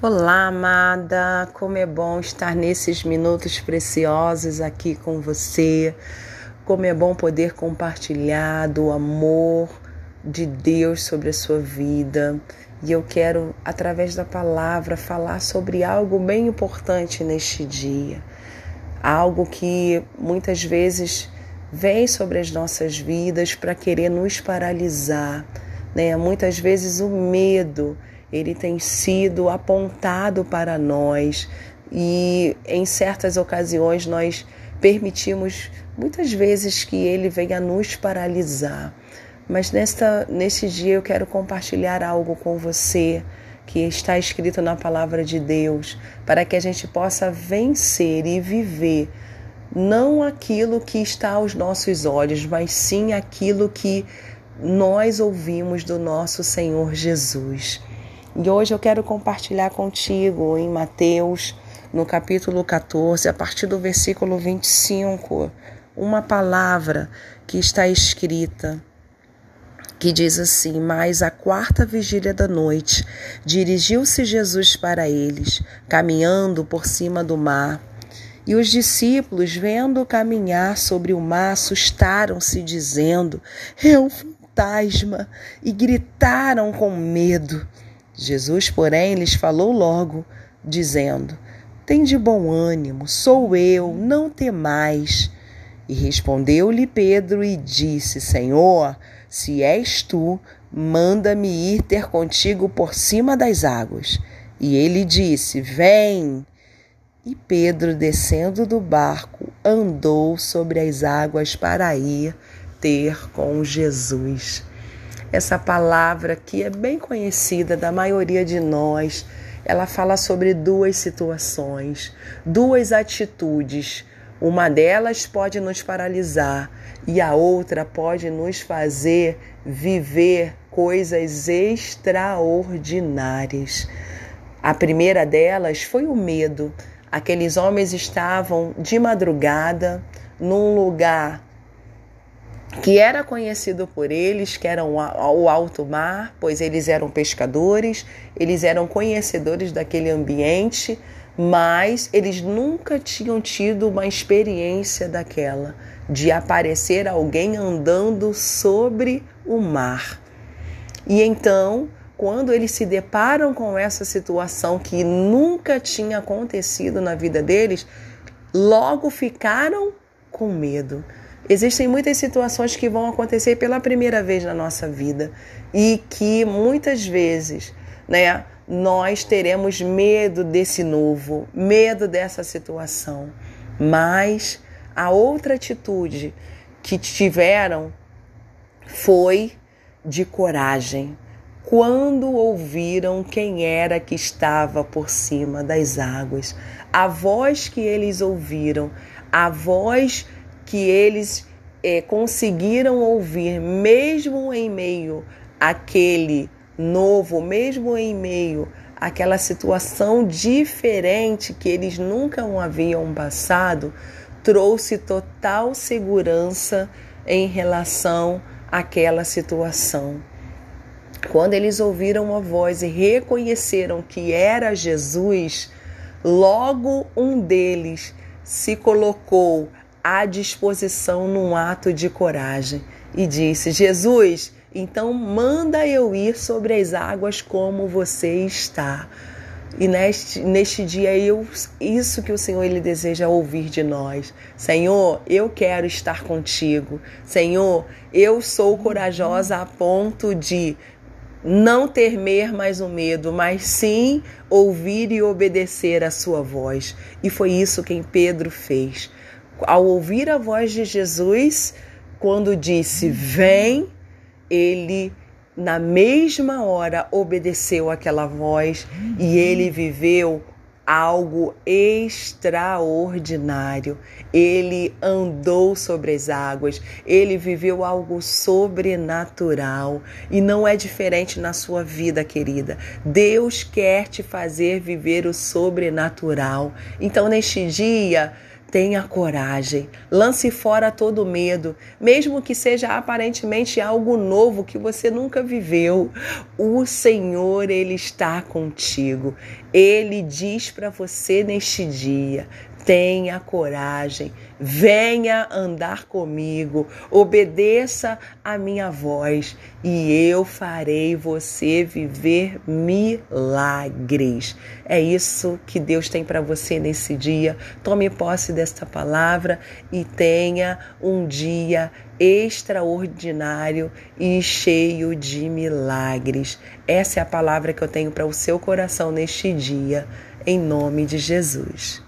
Olá, amada, como é bom estar nesses minutos preciosos aqui com você. Como é bom poder compartilhar do amor de Deus sobre a sua vida. E eu quero, através da palavra, falar sobre algo bem importante neste dia. Algo que muitas vezes vem sobre as nossas vidas para querer nos paralisar, né? Muitas vezes o medo ele tem sido apontado para nós e em certas ocasiões nós permitimos muitas vezes que ele venha nos paralisar. Mas nesta, neste dia eu quero compartilhar algo com você que está escrito na palavra de Deus, para que a gente possa vencer e viver não aquilo que está aos nossos olhos, mas sim aquilo que nós ouvimos do nosso Senhor Jesus. E hoje eu quero compartilhar contigo em Mateus, no capítulo 14, a partir do versículo 25, uma palavra que está escrita que diz assim: Mas a quarta vigília da noite dirigiu-se Jesus para eles, caminhando por cima do mar. E os discípulos, vendo caminhar sobre o mar, assustaram-se, dizendo: É um fantasma, e gritaram com medo. Jesus, porém, lhes falou logo, dizendo: Tem de bom ânimo, sou eu, não temais. E respondeu-lhe Pedro e disse: Senhor, se és tu, manda-me ir ter contigo por cima das águas. E ele disse: Vem. E Pedro, descendo do barco, andou sobre as águas para ir ter com Jesus. Essa palavra que é bem conhecida da maioria de nós, ela fala sobre duas situações, duas atitudes. Uma delas pode nos paralisar e a outra pode nos fazer viver coisas extraordinárias. A primeira delas foi o medo. Aqueles homens estavam de madrugada num lugar que era conhecido por eles, que era o alto mar, pois eles eram pescadores, eles eram conhecedores daquele ambiente, mas eles nunca tinham tido uma experiência daquela, de aparecer alguém andando sobre o mar. E então, quando eles se deparam com essa situação que nunca tinha acontecido na vida deles, logo ficaram com medo. Existem muitas situações que vão acontecer pela primeira vez na nossa vida e que muitas vezes, né, nós teremos medo desse novo, medo dessa situação. Mas a outra atitude que tiveram foi de coragem. Quando ouviram quem era que estava por cima das águas, a voz que eles ouviram, a voz que eles é, conseguiram ouvir, mesmo em meio àquele novo, mesmo em meio àquela situação diferente que eles nunca haviam passado, trouxe total segurança em relação àquela situação. Quando eles ouviram a voz e reconheceram que era Jesus, logo um deles se colocou à disposição num ato de coragem e disse: Jesus, então manda eu ir sobre as águas como você está. E neste, neste dia, eu, isso que o Senhor ele deseja ouvir de nós. Senhor, eu quero estar contigo. Senhor, eu sou corajosa a ponto de não temer mais o medo, mas sim ouvir e obedecer a sua voz. E foi isso que Pedro fez ao ouvir a voz de Jesus, quando disse: Vem, ele na mesma hora obedeceu aquela voz e ele viveu algo extraordinário. Ele andou sobre as águas, ele viveu algo sobrenatural e não é diferente na sua vida, querida. Deus quer te fazer viver o sobrenatural. Então, neste dia, Tenha coragem, lance fora todo medo, mesmo que seja aparentemente algo novo que você nunca viveu. O Senhor, Ele está contigo. Ele diz para você neste dia: tenha coragem, venha andar comigo, obedeça a minha voz e eu farei você viver milagres. É isso que Deus tem para você nesse dia. Tome posse desta palavra e tenha um dia extraordinário e cheio de milagres. Essa é a palavra que eu tenho para o seu coração neste dia, em nome de Jesus.